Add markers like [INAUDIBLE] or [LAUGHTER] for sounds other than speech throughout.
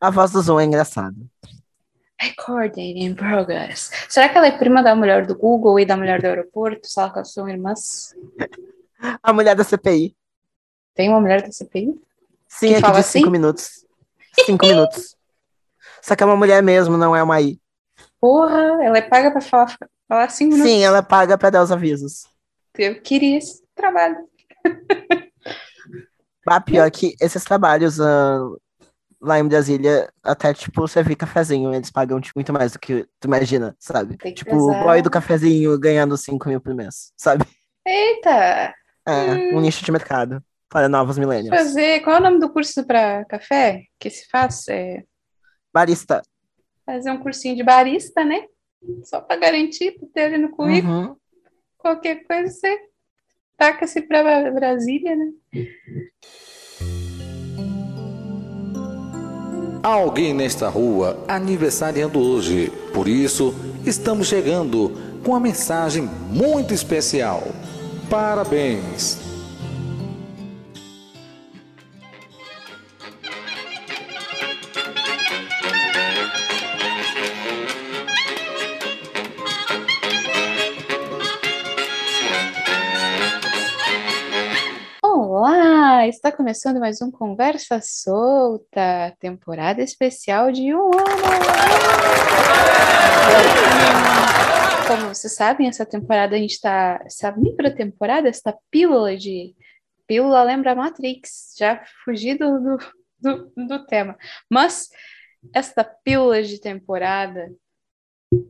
A voz do Zoom é engraçada. Recording in progress. Será que ela é prima da mulher do Google e da mulher do aeroporto? Será que elas são irmãs? [LAUGHS] A mulher da CPI. Tem uma mulher da CPI? Sim, Que aqui fala de cinco assim? minutos. Cinco minutos. Só que é uma mulher mesmo, não é uma I. Porra, ela é paga pra falar, falar cinco minutos. Sim, ela paga pra dar os avisos. Eu queria esse trabalho. Ah, pior que esses trabalhos ah, lá em Brasília, até, tipo, servir cafezinho, eles pagam tipo, muito mais do que tu imagina, sabe? Tipo, o boy do cafezinho ganhando 5 mil por mês, sabe? Eita! É, Hum. um nicho de mercado para novos millennials. Fazer. Qual é o nome do curso para café que se faz? É Barista. fazer um cursinho de barista, né? Só para garantir, pra ter ali no currículo. Uhum. Qualquer coisa você taca-se para Brasília, né? Há alguém nesta rua aniversariando hoje. Por isso, estamos chegando com uma mensagem muito especial. Parabéns! Está começando mais um Conversa Solta, temporada especial de um ano. Como vocês sabem, essa temporada a gente está, essa microtemporada, essa pílula de pílula lembra Matrix, já fugi do, do, do, do tema. Mas esta pílula de temporada,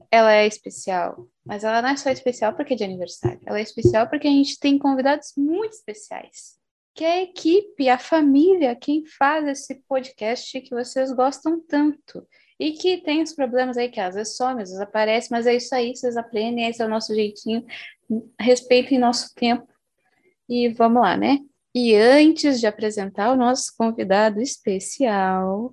ela é especial, mas ela não é só especial porque é de aniversário, ela é especial porque a gente tem convidados muito especiais. Que é a equipe, a família, quem faz esse podcast que vocês gostam tanto. E que tem os problemas aí que às vezes some, às vezes aparece, mas é isso aí, vocês aprendem, esse é o nosso jeitinho. Respeitem nosso tempo. E vamos lá, né? E antes de apresentar o nosso convidado especial,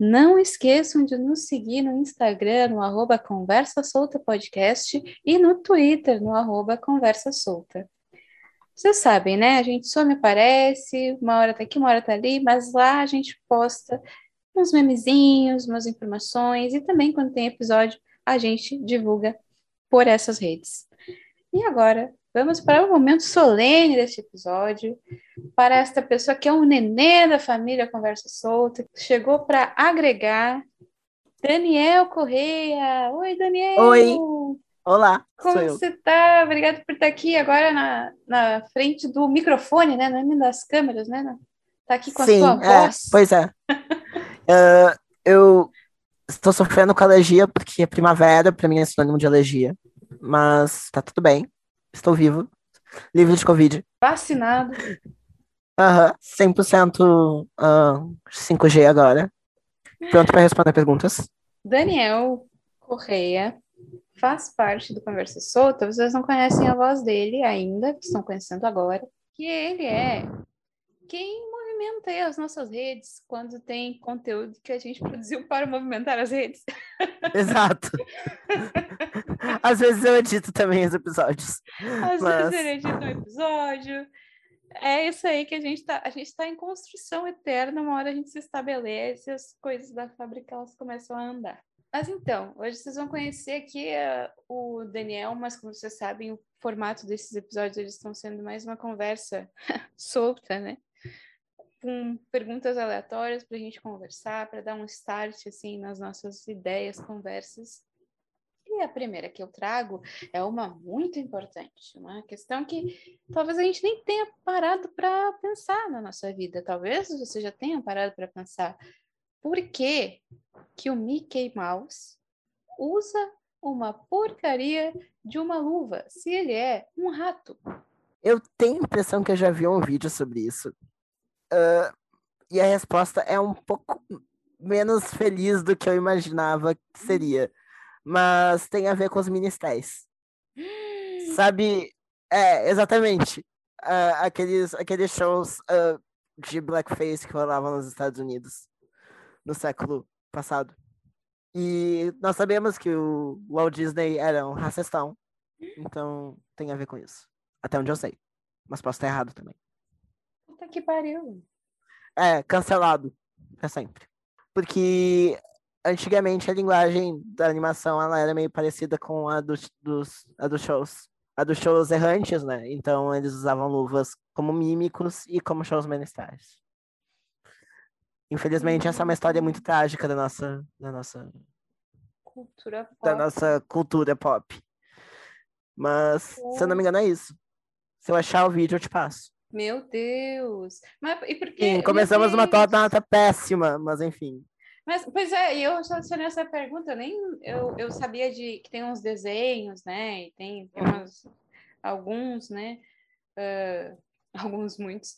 não esqueçam de nos seguir no Instagram, no arroba Conversa Solta Podcast e no Twitter, no arroba Conversa Solta. Vocês sabem, né? A gente some aparece, uma hora tá aqui, uma hora tá ali, mas lá a gente posta uns memezinhos, umas informações e também quando tem episódio a gente divulga por essas redes. E agora, vamos para o momento solene deste episódio, para esta pessoa que é um nenê da família Conversa Solta, que chegou para agregar Daniel Correia. Oi, Daniel! Oi. Olá, Como você tá? Obrigada por estar aqui agora na, na frente do microfone, né? Não é nem das câmeras, né? Não. Tá aqui com a Sim, sua é, voz. pois é. [LAUGHS] Ah, eu estou sofrendo com alergia porque é primavera, pra mim é sinônimo de alergia. Mas tá tudo bem. Estou vivo. Livre de Covid. Vacinado. Aham, 100% ah, 5G agora. Pronto para responder perguntas. Daniel Correia faz parte do Conversa Solta. Vocês não conhecem a voz dele ainda, estão conhecendo agora. Que ele é quem movimenta as nossas redes quando tem conteúdo que a gente produziu para movimentar as redes. [LAUGHS] Exato. Às vezes eu edito também os episódios. Às Mas- vezes ele edita um episódio. É isso aí que a gente tá. A gente tá em construção eterna, uma hora a gente se estabelece, as coisas da fábrica elas começam a andar. Mas então, hoje vocês vão conhecer aqui eh, o Daniel, mas como vocês sabem, o formato desses episódios eles estão sendo mais uma conversa [LAUGHS] solta, né? Com perguntas aleatórias para a gente conversar, para dar um start assim nas nossas ideias, conversas. E a primeira que eu trago é uma muito importante, uma questão que talvez a gente nem tenha parado para pensar na nossa vida. Talvez você já tenha parado para pensar por que, que o Mickey Mouse usa uma porcaria de uma luva se ele é um rato. Eu tenho a impressão que eu já vi um vídeo sobre isso. Ah, e a resposta é um pouco menos feliz do que eu imaginava que seria. Mas tem a ver com os ministérios. [GASPS] Sabe? É, exatamente. Ah, aqueles, aqueles shows ah, de blackface que rolavam nos Estados Unidos no século passado. E nós sabemos que o Walt Disney era um racistão. Então tem a ver com isso. Até onde eu sei. Mas posso estar errado também. Puta que pariu. É, cancelado. Pra sempre. Porque antigamente a linguagem da animação ela era meio parecida com a dos, dos, a dos shows. A dos shows errantes, né? Então eles usavam luvas como mímicos e como shows menestrais. Infelizmente, essa é uma história muito trágica da nossa, da nossa, Cultura pop. da nossa cultura pop. Mas, se eu não me engano, é isso. Se eu achar o vídeo, eu te passo. Meu Deus! Mas e por quê? Sim, começamos uma nota péssima, mas enfim. Mas, pois é, e eu selecionei essa pergunta, eu nem eu, eu sabia de que tem uns desenhos, né? E tem, tem umas, alguns, né? ah, [LAUGHS] alguns, muitos,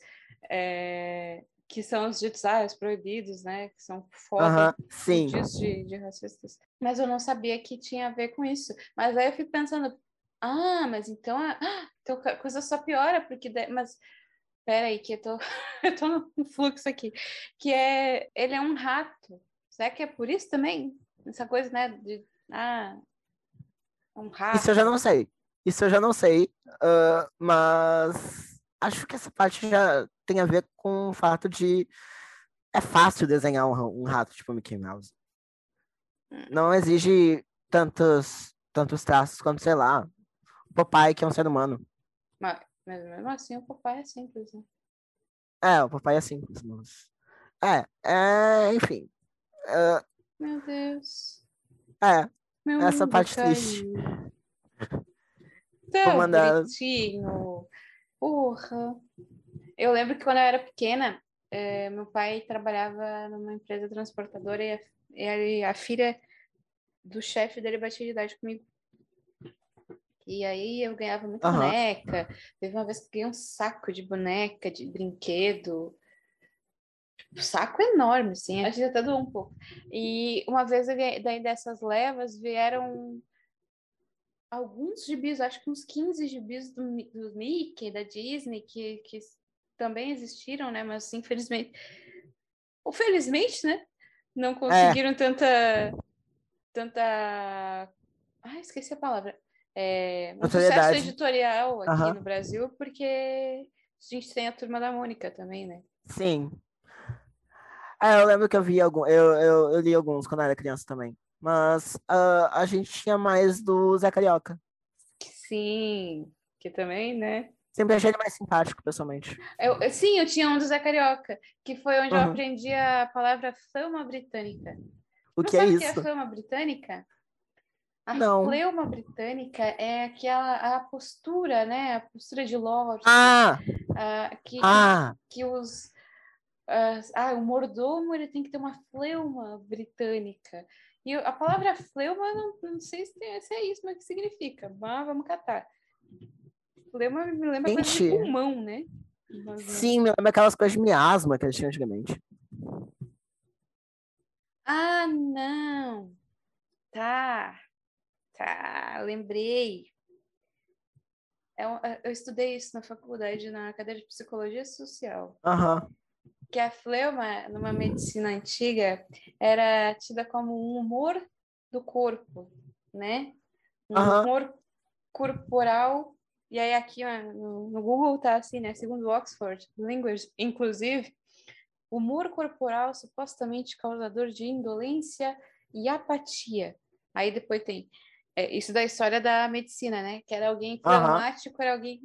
é, que são os ditos ah, os proibidos, né? Que são foda, Aham, sim. de, de racistas. Mas eu não sabia que tinha a ver com isso. Mas aí eu fico pensando, ah, mas então, a, ah, então a coisa só piora, porque. da- Mas peraí, que eu tô, [LAUGHS] eu tô no fluxo aqui. Que é. Ele é um rato. Será que é por isso também? Essa coisa, né? De. Ah. Um rato. Isso eu já não sei. Isso eu já não sei. ah, mas acho que essa parte já tem a ver com o fato de. É fácil desenhar um, um rato tipo Mickey Mouse. Não exige tantos, tantos traços quanto, sei lá, o Popeye, que é um ser humano. Mas, mas mesmo assim, o papai é simples, né? É, o Popeye é simples, mas. É, é, enfim. É, Meu Deus. é, Meu Essa parte triste. caiu. Tão mandar- bonitinho. Porra. Eu lembro que quando eu era pequena, eh, meu pai trabalhava numa empresa transportadora e a, e a filha do chefe dele batia de idade comigo. E aí eu ganhava muita Aham. boneca. Teve uma vez que eu ganhei um saco de boneca, de brinquedo. Tipo, saco enorme, assim. Acho que até doou um pouco. E uma vez eu ganhei, daí dessas levas vieram alguns gibis, acho que uns 15 gibis do, do Mickey, da Disney, que, que também existiram, né? Mas infelizmente, ou felizmente, né? Não conseguiram tanta, tanta, ah, esqueci a palavra, é, um sucesso editorial aqui Aham. no Brasil, porque a gente tem a Turma da Mônica também, né? sim. É, eu lembro que eu vi algum, eu, eu, eu li alguns quando eu era criança também. Mas ah, a gente tinha mais do Zé Carioca. Sim, que também, né? Sempre achei ele mais simpático, pessoalmente. Eu, eu- sim, eu tinha um do Zé Carioca, que foi onde eu Uhum. aprendi a palavra fleuma britânica. O Não que é sabe o que é isso? fleuma britânica? A Não. fleuma britânica é aquela a postura, né? A postura de lorde, Ah, ah, que, ah, que os ah, ah, o mordomo ele tem que ter uma fleuma britânica. E eu- a palavra fleuma, eu não, não sei se, tem- se é isso, mas o que significa. Mas vamos catar. Fleuma me lembra coisa de Gente. pulmão, né? Mas sim, me lembra aquelas coisas de miasma que eles tinham antigamente. Ah, não. Tá. Tá, lembrei. Um- é- eu estudei isso na faculdade, na cadeira de psicologia social. Aham, Que a fleuma, numa medicina antiga, era tida como um humor do corpo, né? Um Aham. humor corporal. E aí, aqui no, no Google tá assim, né? Segundo Oxford Language, inclusive, humor corporal supostamente causador de indolência e apatia. Aí depois tem é, isso da história da medicina, né? Que era alguém traumático, era alguém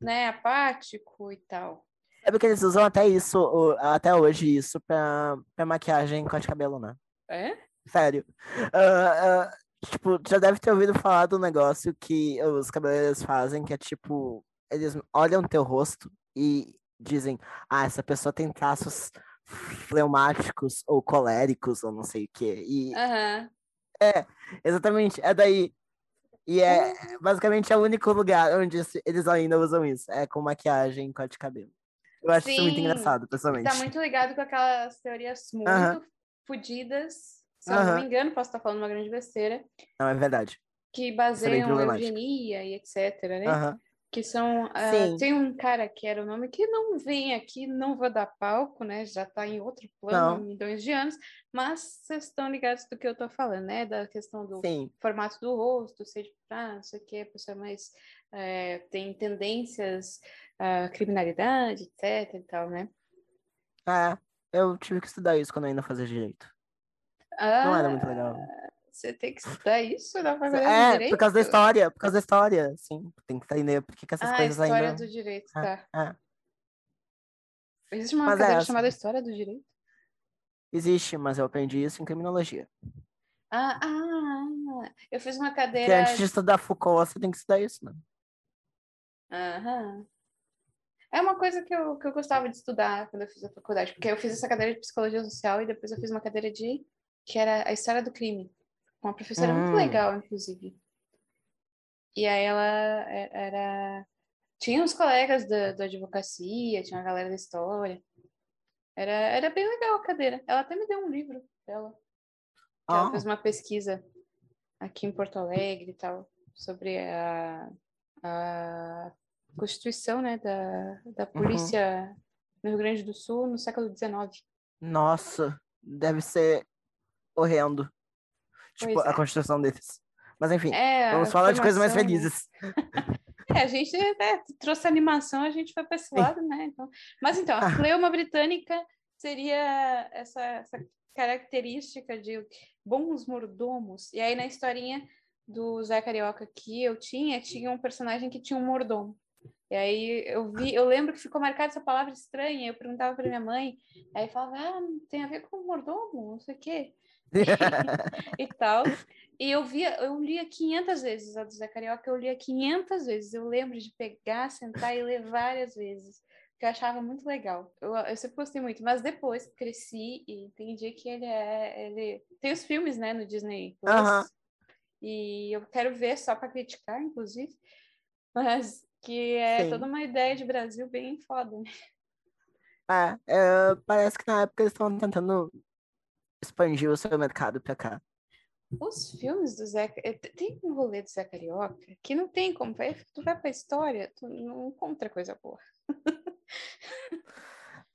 né, apático e tal. Sabe que eles usam até isso, até hoje, isso pra, pra maquiagem e corte de cabelo, né? É? Sério. Ah, ah, tipo, já deve ter ouvido falar do negócio que os cabeleireiros fazem, que é tipo, eles olham teu rosto e dizem, ah, essa pessoa tem traços fleumáticos ou coléricos, ou não sei o quê. E Aham. exatamente, é daí. E é basicamente é o único lugar onde eles ainda usam isso. É com maquiagem e corte de cabelo. Eu acho isso muito Sim, engraçado, pessoalmente. Tá muito ligado com aquelas teorias muito Aham. fodidas, se eu não Aham. me engano, posso estar falando uma grande besteira, Não, é verdade. que baseiam a eugenia e etc, né? Aham. Que são. ah, Sim. tem um cara que era o nome que não vem aqui, não vou dar palco, né? Já tá em outro plano há Não. milhões de anos, mas vocês estão ligados do que eu tô falando, né? Da questão do Sim. formato do rosto, seja ah, não sei o que, a pessoa mais eh, tem tendências à criminalidade, etc e tal, né? É. Eu tive que estudar isso quando eu ainda fazia direito. Ah, Não era muito legal. Você tem que estudar isso na faculdade de É, direito? por causa da história, por causa da história, sim. Tem que entender por que que essas Ah, coisas história ainda. do direito, É, tá. é. Existe uma Mas é cadeira essa. chamada História do Direito? Existe, mas eu aprendi isso em criminologia. Ah, ah, eu fiz uma Porque cadeira. antes de estudar Foucault, você tem que estudar isso, né? Aham. É uma coisa que eu, que eu gostava de estudar quando eu fiz a faculdade, porque eu fiz essa cadeira de psicologia social e depois eu fiz uma cadeira de que era a história do crime, uma professora muito Hum. legal, inclusive. E aí ela é- era tinha uns colegas da, da advocacia, tinha uma galera da história. Era, era bem legal a cadeira. Ela até me deu um livro dela. ela Ah. fez uma pesquisa aqui em Porto Alegre e tal, sobre a, a constituição né, da, da Uhum. polícia no Rio Grande do Sul no século XIX. Nossa, deve ser horrendo. Tipo, Pois a é. construção deles. Mas enfim, É, vamos falar de coisas mais felizes. [LAUGHS] É, a gente né, trouxe animação, a gente foi para esse lado, né? Então, mas então, a Ah. fleuma britânica seria essa, essa característica de bons mordomos. E aí na historinha do Zé Carioca que eu tinha, tinha um personagem que tinha um mordomo. E aí eu vi, eu lembro que ficou marcada essa palavra estranha, eu perguntava para minha mãe, aí falava, ah, tem a ver com mordomo, não sei o quê. [LAUGHS] e tal. E eu via, eu lia 500 vezes a do Zé Carioca, eu lia 500 vezes. Eu lembro de pegar, sentar e ler várias vezes, que eu achava muito legal. Eu, eu sempre gostei muito, mas depois cresci e entendi que ele é, ele tem os filmes, né, no Disney Plus. Aham. E eu quero ver só para criticar, inclusive, mas que é Sim. toda uma ideia de Brasil bem foda, né? É, é, parece que na época eles estavam tentando expandir o seu mercado pra cá. Os filmes do Zé. eh, Tem um rolê do Zé Carioca que não tem como. Tu vai pra história, tu não encontra coisa boa. [LAUGHS]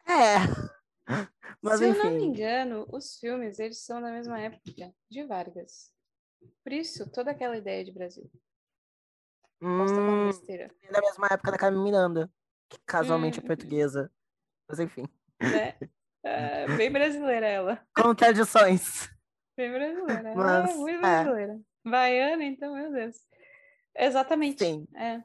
É. [LAUGHS] Mas Se eu não me enfim. engano, os filmes eles são da mesma época de Vargas. Por isso, toda aquela ideia de Brasil. Posso Hum, besteira, da mesma época da Carmen Miranda, que casualmente é Hum. portuguesa. Mas enfim. né? [LAUGHS] Ah, bem brasileira ela. Contradições. Bem brasileira. Mas, é, muito é. brasileira. Baiana, então, meu Deus. Exatamente. Sim. É.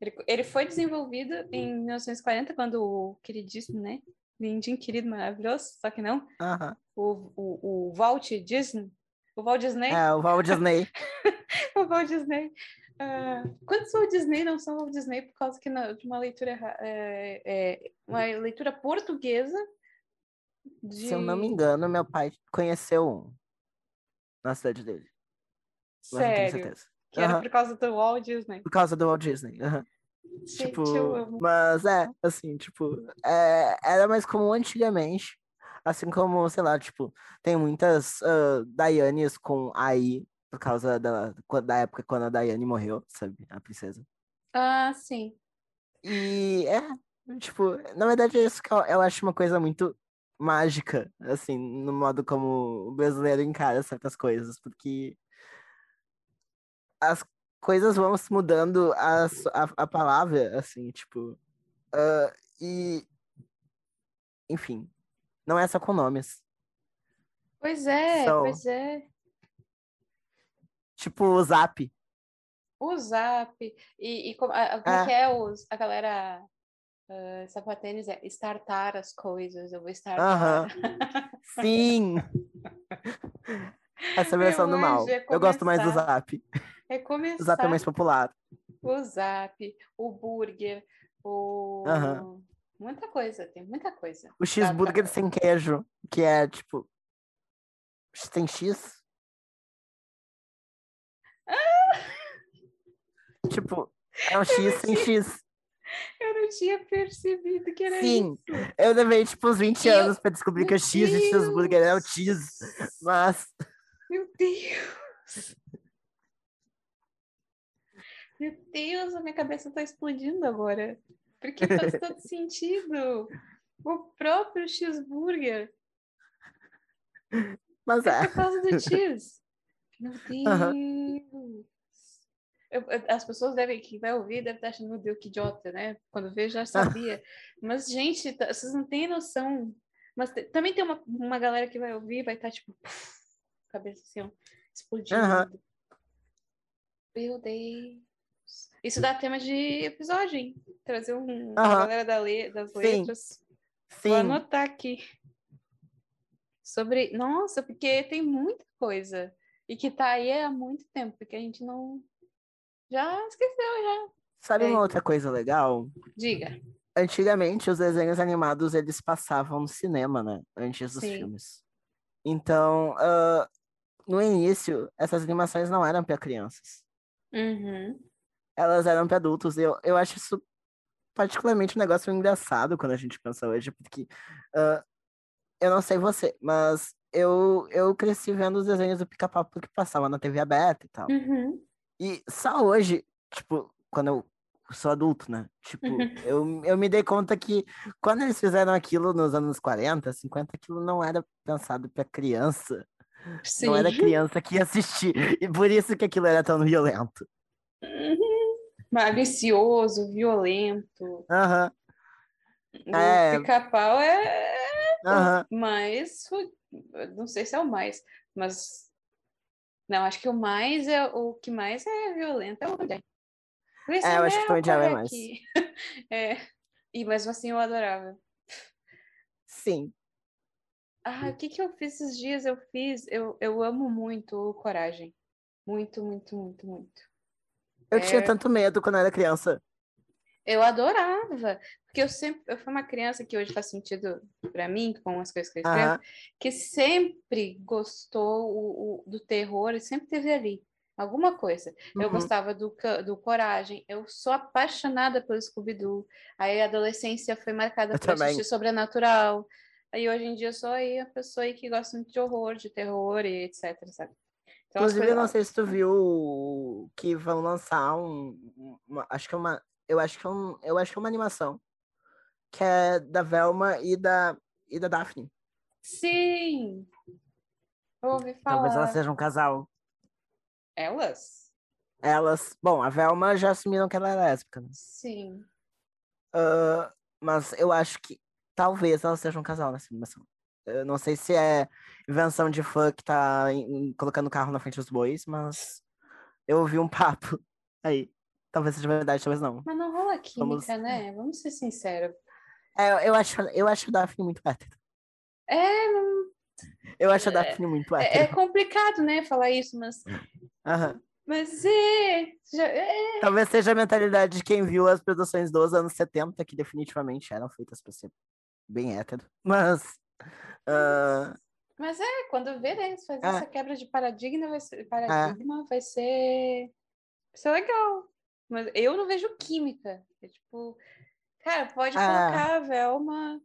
Ele, ele foi desenvolvido em 1940, quando o queridíssimo, né? Lindinho, querido, maravilhoso, só que não. Aham. O, o, o Walt Disney. O Walt Disney. É, o Walt Disney. [LAUGHS] O Walt Disney. Ah, quantos Walt Disney não são Walt Disney por causa que de uma leitura é, é, uma leitura portuguesa de... Se eu não me engano, meu pai conheceu um na cidade dele. Mas Sério. Que era Aham. por causa do Walt Disney. Por causa do Walt Disney. aham. Gente, Tipo, mas é, assim, tipo, é, era mais comum antigamente. Assim como, sei lá, tipo, tem muitas ah, Dianes com AI por causa da, da época quando a Diane morreu, sabe? A princesa. Ah, sim. E é, tipo, na verdade é isso que eu, eu acho uma coisa muito mágica, assim, no modo como o brasileiro encara certas coisas, porque as coisas vão se mudando a, a, a palavra, assim, tipo, ah, e enfim, não é só com nomes. Pois é, pois é. Tipo, o Zap. O Zap. E, e como, como é É. que é os, a galera uh, sapatênis? É startar as coisas. Eu vou startar. Aham. [LAUGHS] Sim! Essa versão Eu do mal. hoje ia Eu gosto mais do começar. Zap. É O começar Zap é mais popular. o Zap, o burger, o... Aham. Muita coisa, tem muita coisa. O cheeseburger tá. sem queijo, que é tipo. Tem X? Tipo, é um X sem X. [LAUGHS] Eu não tinha percebido que era Sim, isso. eu levei tipo uns 20 Eu- anos pra descobrir que Meu o X de cheeseburger é o cheese. Mas, Meu Deus! Meu Deus, a minha cabeça tá explodindo agora. Porque faz [LAUGHS] todo sentido. O próprio cheeseburger mas é é. por causa do cheese. [LAUGHS] Meu Deus! Aham. Eu- as pessoas devem, que vai ouvir, deve estar achando, meu Deus, que idiota, né? Quando vê, já sabia. Mas, gente, tá- vocês não têm noção Mas também tem uma, uma galera que vai ouvir e vai estar, tipo, cabeça assim, ó, explodindo. Meu Deus. Isso dá tema de episódio, hein? Trazer um, galera da le- das Sim. letras. Vou Sim, anotar aqui. Sobre. Nossa, porque tem muita coisa. E que tá aí há muito tempo, que a gente não. Já esqueceu, já. sabe É. uma outra coisa legal? Diga. Antigamente, os desenhos animados, eles passavam no cinema, né? Antes dos Sim. filmes. Então, ah, no início, essas animações não eram para crianças. Uhum. Elas eram para adultos. Eu, eu acho isso particularmente um negócio engraçado quando a gente pensa hoje, porque ah, eu não sei você, mas eu, eu cresci vendo os desenhos do Pica-Pau porque passava na TV aberta e tal. Uhum. E só hoje, tipo, quando eu sou adulto, né? Tipo, Uhum. eu, eu me dei conta que quando eles fizeram aquilo nos anos 40, 50, aquilo não era pensado pra criança. Sim. Não era criança que ia assistir. E por isso que aquilo era tão violento. Uhum. Mas vicioso, violento. Aham, O É. pica-pau é aham. mais. Não sei se é o mais, mas. Não, acho que o mais é o que mais é violento é o. Esse É, eu acho que Tom e Jerry é mais. [LAUGHS] É. E mesmo assim eu adorava. Sim. Ah, o que que eu fiz esses dias? Eu fiz. Eu, eu amo muito o Coragem. Muito, muito, muito, muito. Eu É. tinha tanto medo quando eu era criança. Eu adorava, porque eu sempre, eu fui uma criança que hoje faz sentido para mim, com as coisas que eu escrevo, Aham. que sempre gostou o, o- do terror e sempre teve ali alguma coisa. Eu Uhum. gostava do, do Coragem, eu sou apaixonada pelo Scooby-Doo. Aí a adolescência foi marcada Eu por também. assistir Sobrenatural. Aí hoje em dia eu sou aí a pessoa aí que gosta muito de horror, de terror e etc, sabe? Então, Inclusive, eu não coisas- sei se tu viu que vão lançar um. uma- acho que é uma. Eu acho que é um. Eu acho que é uma animação. Que é da Velma e da, e da Daphne. Sim! Eu ouvi Talvez falar. elas sejam um casal. Elas? Elas. Bom, a Velma já assumiram que ela é lésbica. né? Sim. Ah, mas eu acho que talvez elas sejam um casal nessa animação. Eu não sei se é invenção de fã que tá em- colocando o carro na frente dos bois, mas eu ouvi um papo [LAUGHS] aí. Talvez seja verdade, talvez não. Mas não rola química, Vamos- né? Vamos ser sinceros. É, eu- acho, eu acho a Daphne muito hétero. É, não- Eu acho a Daphne muito é, é hétero. complicado, né, falar isso, mas. Aham. Mas é, já- é. Talvez seja a mentalidade de quem viu as produções dos anos 70, que definitivamente eram feitas pra ser bem hétero. Mas. ah, Mas é, quando vê, né, fazer É. essa quebra de paradigma vai ser, paradigma vai ser, vai ser legal. Mas eu não vejo química. É tipo, cara, pode Ah. colocar a Velma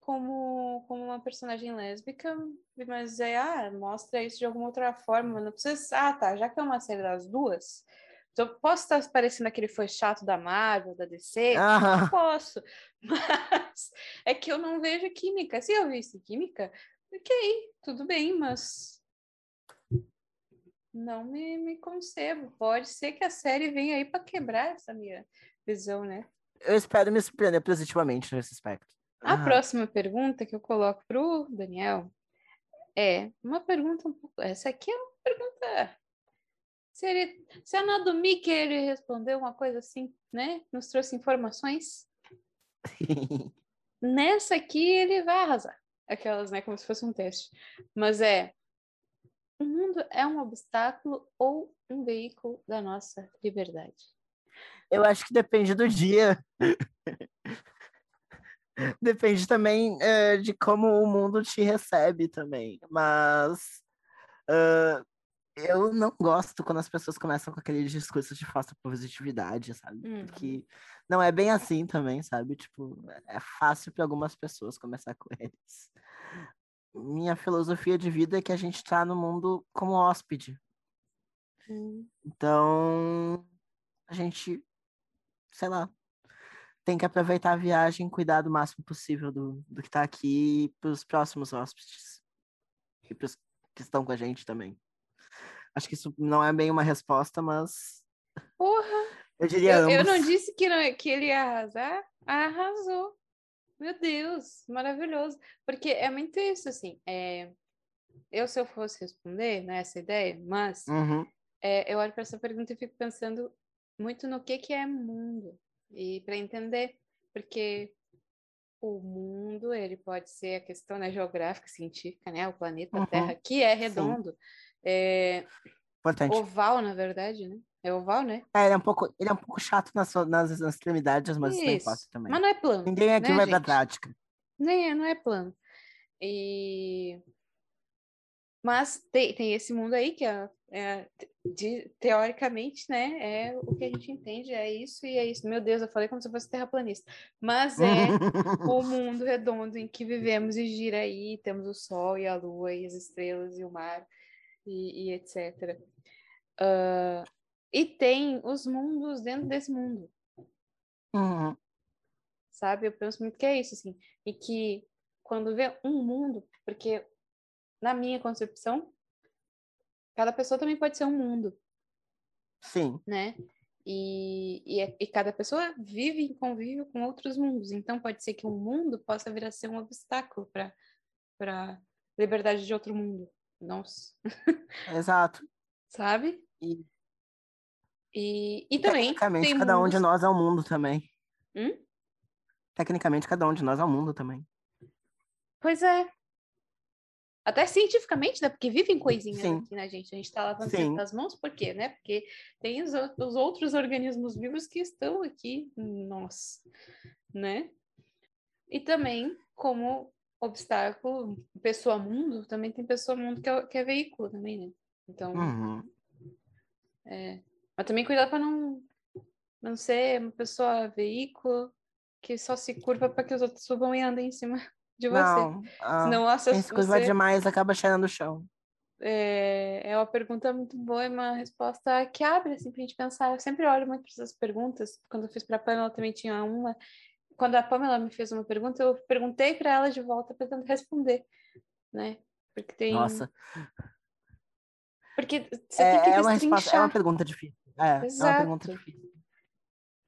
como, como uma personagem lésbica, mas é, ah, mostra isso de alguma outra forma. Não precisa. Ah, tá, já que é uma série das duas, então eu posso estar parecendo aquele foi chato da Marvel, da DC? aham. Posso, [LAUGHS] mas é que eu não vejo química. Se eu visse química, ok, tudo bem, mas não me, me concebo. Pode ser que a série venha aí para quebrar essa minha visão, né? Eu espero me surpreender positivamente nesse aspecto. A Aham. próxima pergunta que eu coloco para o Daniel é uma pergunta um pouco. Essa aqui é uma pergunta. Se, ele, se a Nadomi ele respondeu uma coisa assim, né? Nos trouxe informações. [LAUGHS] Nessa aqui ele vai arrasar. Aquelas, né? Como se fosse um teste. Mas é. O mundo é um obstáculo ou um veículo da nossa liberdade? Eu acho que depende do dia. [LAUGHS] Depende também eh, de como o mundo te recebe também. Mas ah, eu não gosto quando as pessoas começam com aquele discurso de falsa positividade, sabe? Uhum. Porque não é bem assim também, sabe? Tipo, é fácil para algumas pessoas começar com eles. Minha filosofia de vida é que a gente tá no mundo como hóspede. Hum, Então, a gente, sei lá, tem que aproveitar a viagem, cuidar do máximo possível do, do que tá aqui para os próximos hóspedes. E para os que estão com a gente também. Acho que isso não é bem uma resposta, mas Porra! eu diria Eu, eu ambos. não disse que, não, que ele ia arrasar. Arrasou. Meu Deus, maravilhoso. Porque é muito isso, assim. É... Eu, se eu fosse responder nessa né, ideia, mas Uhum. é, eu olho para essa pergunta e fico pensando muito no que, que é mundo. E para entender, porque o mundo, ele pode ser a questão né, geográfica, científica, né? O planeta Uhum. Terra, que é redondo, é Importante. oval, na verdade, né? É oval, né? É, ele é um pouco, ele é um pouco chato nas, nas, nas extremidades, mas isso não Isso. importa também. Mas não é plano. Ninguém aqui né, vai pra gente? prática. Nem é, não é plano. E... Mas tem, tem esse mundo aí que é, é, de- teoricamente, né, é o que a gente entende, é isso e é isso. Meu Deus, eu falei como se eu fosse terraplanista. Mas é [LAUGHS] o mundo redondo em que vivemos e gira aí, temos o sol e a lua e as estrelas e o mar e, e etc. Ah, e tem os mundos dentro desse mundo Uhum. sabe? Eu penso muito que é isso, assim, e que quando vê um mundo, porque na minha concepção, cada pessoa também pode ser um mundo, Sim. né? E, e, é- e cada pessoa vive em convívio com outros mundos, então pode ser que um mundo possa vir a ser um obstáculo para para liberdade de outro mundo, nossa, Exato. [LAUGHS] sabe? E E, e também tecnicamente, cada um de mundos- nós é um mundo também. Hum? Tecnicamente, cada um de nós é um mundo também. Pois é. Até cientificamente, né? Porque vivem coisinhas Sim. aqui na gente. A gente tá lavando Sim. as mãos, por quê, né? Porque tem os, os outros organismos vivos que estão aqui nós, né? E também, como obstáculo, pessoa-mundo, também tem pessoa-mundo que, é, que é veículo também, né? Então, Uhum. mas também cuidado para não, não ser uma pessoa veículo que só se curva para que os outros subam e andem em cima de você. Não, ah, Senão, nossa, quem se curva você... demais acaba cheirando o chão. É, é uma pergunta muito boa e uma resposta que abre assim, pra gente pensar. Eu sempre olho muito para essas perguntas. Quando eu fiz para a Pamela também tinha uma. Quando a Pamela me fez uma pergunta, eu perguntei para ela de volta tentando responder, né? Porque tem. Nossa, Porque você tem que é, é uma resposta, é uma pergunta difícil. É, é uma Exato. pergunta difícil.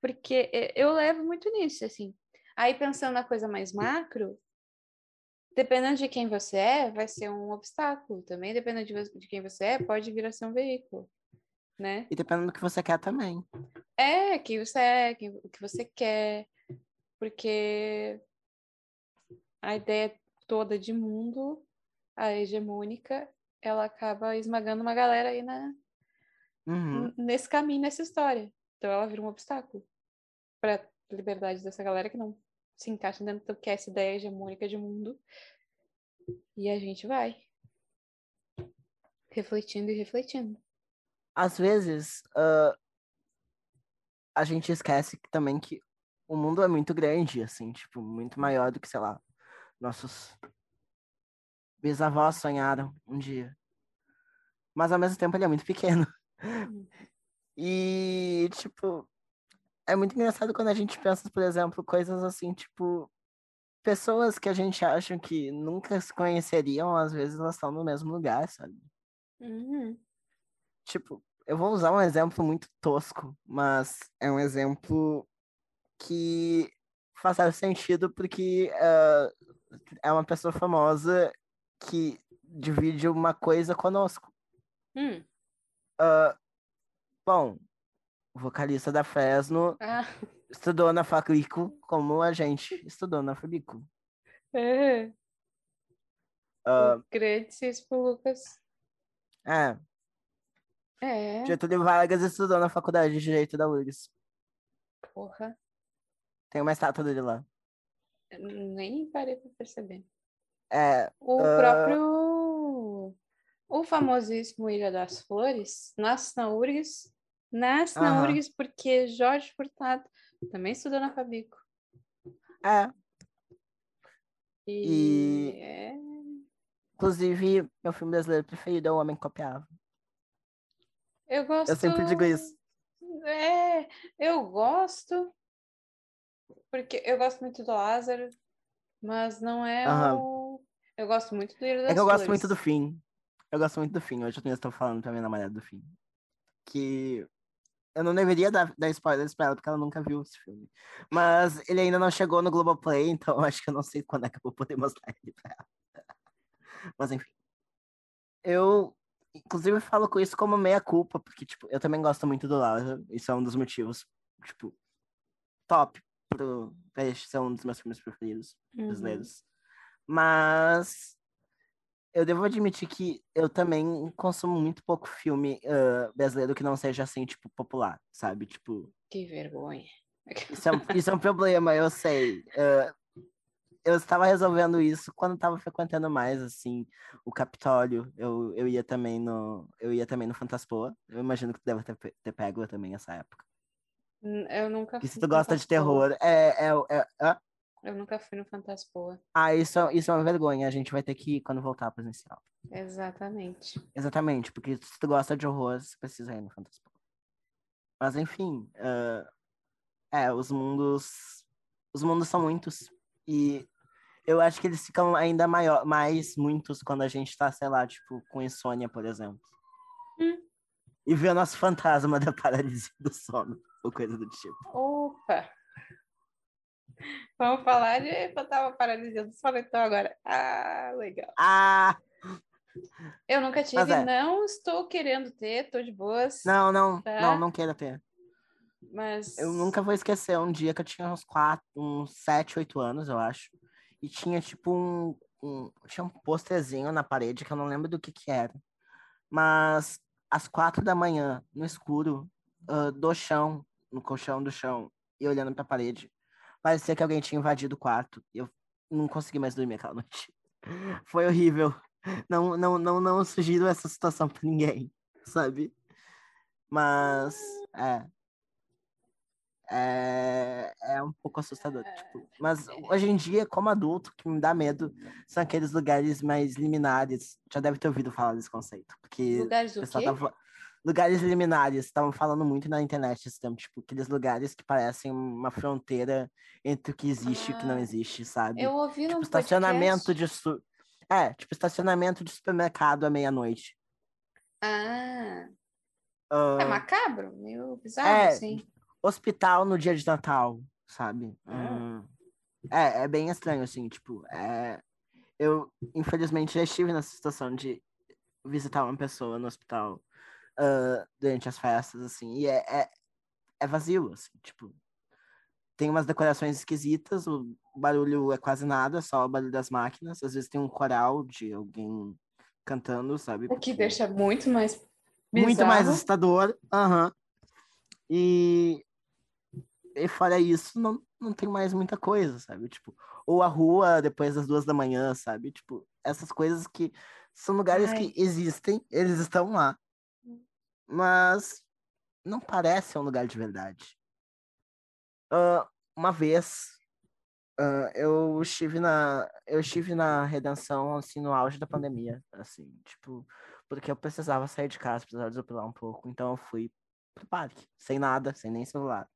Porque é, eu levo muito nisso, assim. Aí pensando na coisa mais macro, dependendo de quem você é, vai ser um obstáculo. Também dependendo de, de quem você é, pode vir a ser um veículo, né? E dependendo do que você quer também. É, quem você é, quem- o que você quer, porque a ideia toda de mundo, a hegemônica, ela acaba esmagando uma galera aí na, Uhum. nesse caminho, nessa história. Então ela vira um obstáculo para a liberdade dessa galera que não se encaixa dentro do que é essa ideia hegemônica de mundo. E a gente vai refletindo e refletindo. Às vezes, ah, a gente esquece que- também que o mundo é muito grande, assim, tipo, muito maior do que, sei lá, nossos bisavós sonharam um dia. Mas ao mesmo tempo ele é muito pequeno. E, tipo, é muito engraçado quando a gente pensa, por exemplo, coisas assim, tipo, pessoas que a gente acha que nunca se conheceriam, às vezes elas estão no mesmo lugar, sabe? Uhum. Tipo, eu vou usar um exemplo muito tosco, mas é um exemplo que faz sentido porque ah, é uma pessoa famosa que divide uma coisa conosco. Hum. Bom, o vocalista da Fresno Ah, estudou na Fabrico como a gente estudou na Fabrico. é. Ah, O Grandíssimo Lucas. é, É, Getúlio Vargas estudou na Faculdade de Direito da URGS. porra. Tem uma estátua dele lá. Nem parei pra perceber. É, O Ah. próprio. O famosíssimo Ilha das Flores nasce na URGS. Nasce na Aham. URGS porque Jorge Furtado também estudou na Fabico. é. E, E- é, Inclusive, meu filme brasileiro preferido é O Homem que Copiava. eu gosto. Eu sempre digo isso. É, eu gosto. Porque eu gosto muito do Lázaro, mas não é Aham. o. Eu gosto muito do Ilha das É que eu gosto Flores. muito do fim. Eu gosto muito do fim. Hoje eu estou falando pra minha namorada do fim. Que eu não deveria dar, dar spoilers pra ela, porque ela nunca viu esse filme. Mas ele ainda não chegou no Globoplay, então [LAUGHS] acho que eu não sei quando é que eu vou poder mostrar ele pra ela. Mas enfim. Eu, inclusive, falo com isso como meia-culpa, porque, tipo, eu também gosto muito do Laura. Isso é um dos motivos, tipo, top pro, pra ser um dos meus filmes preferidos Uhum. brasileiros. Mas eu devo admitir que eu também consumo muito pouco filme ah, brasileiro que não seja assim, tipo, popular, sabe? Tipo, Que vergonha. [LAUGHS] isso é um, isso é um problema, eu sei. Ah, eu estava resolvendo isso quando estava frequentando mais, assim, o Capitólio. Eu, eu ia também no. Eu ia também no Fantaspoa. Eu imagino que tu deve ter, ter pego também essa época. Eu nunca se tu gosta de terror, é. é, é, é- Eu nunca fui no Fantaspoa. ah, isso, é- isso é uma vergonha. A gente vai ter que ir quando voltar presencial. Exatamente. Exatamente, porque se tu gosta de horror, você precisa ir no Fantaspoa. Mas enfim, ah, é, os mundos. Os mundos são muitos. E eu acho que eles ficam ainda maior, mais muitos quando a gente tá, sei lá, tipo, com insônia, por exemplo. Hum. E vê o nosso fantasma [LAUGHS] da paralisia do sono, ou coisa do tipo. Opa! Vamos falar de fantasma paralisia do sono então agora. Ah, legal. Ah! Eu nunca tive, é. não estou querendo ter, tô de boas. Não, não, Tá. não, não queira ter. Mas Eu nunca vou esquecer um dia que eu tinha uns quatro, uns sete, oito anos, eu acho. E tinha tipo um, um tinha um posterzinho na parede que eu não lembro do que que era. Mas às quatro da manhã, no escuro, ah, do chão, no colchão do chão, e olhando pra parede, parecia que alguém tinha invadido o quarto. Eu não consegui mais dormir aquela noite. [LAUGHS] Foi horrível. Não, não, não, não sugiro essa situação pra ninguém, sabe? Mas, é. É, é um pouco assustador. Tipo, mas hoje em dia, como adulto, o que me dá medo são aqueles lugares mais liminares. Já deve ter ouvido falar desse conceito. Porque lugares o pessoal quê? tava- Lugares liminares, estavam falando muito na internet esse tempo, tipo, aqueles lugares que parecem uma fronteira entre o que existe e o que não Ah, existe, sabe? Eu ouvi Tipo, num estacionamento podcast. de su... É, tipo, estacionamento de supermercado à meia-noite. Ah, Ah, é macabro, meio bizarro, É. assim. hospital no dia de Natal, sabe? Ah. Hum, é, é bem estranho, assim, tipo, é... eu, infelizmente, já estive nessa situação de visitar uma pessoa no hospital ah, durante as festas, assim, e é, é, é vazio, assim, tipo, tem umas decorações esquisitas, o barulho é quase nada, só o barulho das máquinas, às vezes tem um coral de alguém cantando, sabe? O que Porque- deixa muito mais muito mais bizarro. assustador. Aham. E, e fora isso, não, não tem mais muita coisa, sabe? Tipo, ou a rua depois das duas da manhã, sabe? Tipo, essas coisas que são lugares Ai. que existem, eles estão lá, mas não parece um lugar de verdade. Ah, uma vez, ah, eu estive na eu estive na redenção assim no auge da pandemia, assim, tipo, porque eu precisava sair de casa, precisava desopilar um pouco, então eu fui pro parque, sem nada, sem nem celular.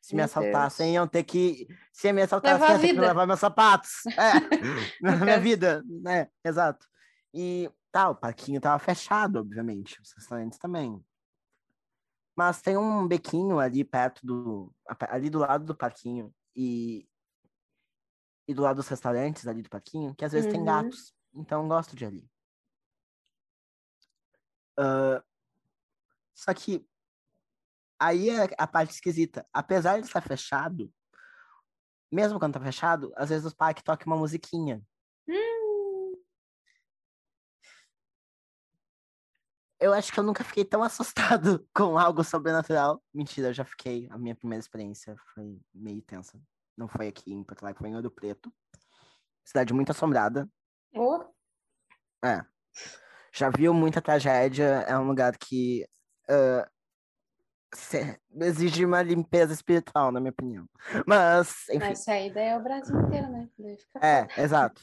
Se me Meu assaltassem, Deus. iam ter que. Se me assaltassem, Levar iam ter que levar meus sapatos. É, [LAUGHS] [LAUGHS] na minha vida, né? Exato. E tá, o parquinho tava fechado, obviamente. Os restaurantes também. Mas tem um bequinho ali perto do. ali do lado do parquinho. E. E do lado dos restaurantes ali do parquinho, que às vezes tem Uhum. gatos. Então eu gosto de ali. Ah, só que aí é a parte esquisita. Apesar de estar fechado, mesmo quando tá fechado, às vezes os parques tocam uma musiquinha. Eu acho que eu nunca fiquei tão [LAUGHS] assustado com algo sobrenatural. Mentira, eu já fiquei. A minha primeira experiência foi meio tensa. Não foi aqui em Porto Alegre, foi em Ouro Preto. Cidade muito assombrada. oh, É. Já viu muita tragédia. É um lugar que se- exige uma limpeza espiritual, na minha opinião. Mas, enfim. mas aí daí é o Brasil inteiro, né? É, exato.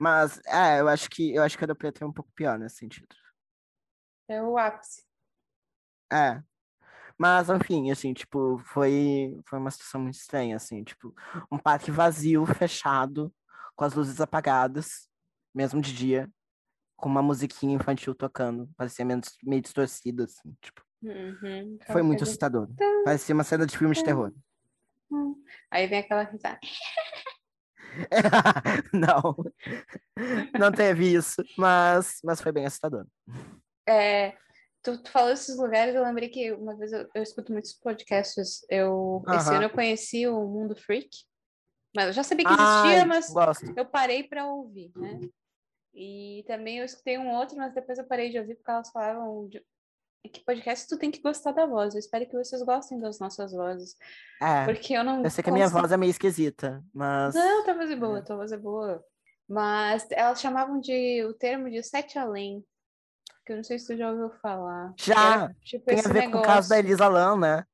Mas, é, eu acho que eu acho que Ouro Preto é um pouco pior nesse sentido. É o ápice. É. Mas, enfim, assim, tipo, foi, foi uma situação muito estranha, assim, tipo, um parque vazio, fechado, com as luzes apagadas, mesmo de dia, com uma musiquinha infantil tocando, parecia meio, meio distorcido, assim, tipo. Uhum. Foi muito assustador. Parecia uma cena de filme de terror. Aí vem aquela risada. [LAUGHS] não. Não teve isso, mas, mas foi bem assustador. É, tu, tu falou esses lugares, eu lembrei que uma vez eu, eu escuto muitos podcasts. Eu, Esse Aham. ano eu conheci o Mundo Freak. Mas eu já sabia que existia, Ai, mas gosto. eu parei para ouvir, né? E também eu escutei um outro, mas depois eu parei de ouvir porque elas falavam de... que podcast tu tem que gostar da voz. Eu espero que vocês gostem das nossas vozes. É, Porque eu não. eu sei que a minha voz é meio esquisita, mas. Não, tua voz é boa, tua voz é boa. Mas elas chamavam de o termo de sete além. Que eu não sei se tu já ouviu falar. Já! era, tipo, Tem a ver com o caso da negócio. Elisa Lam, né?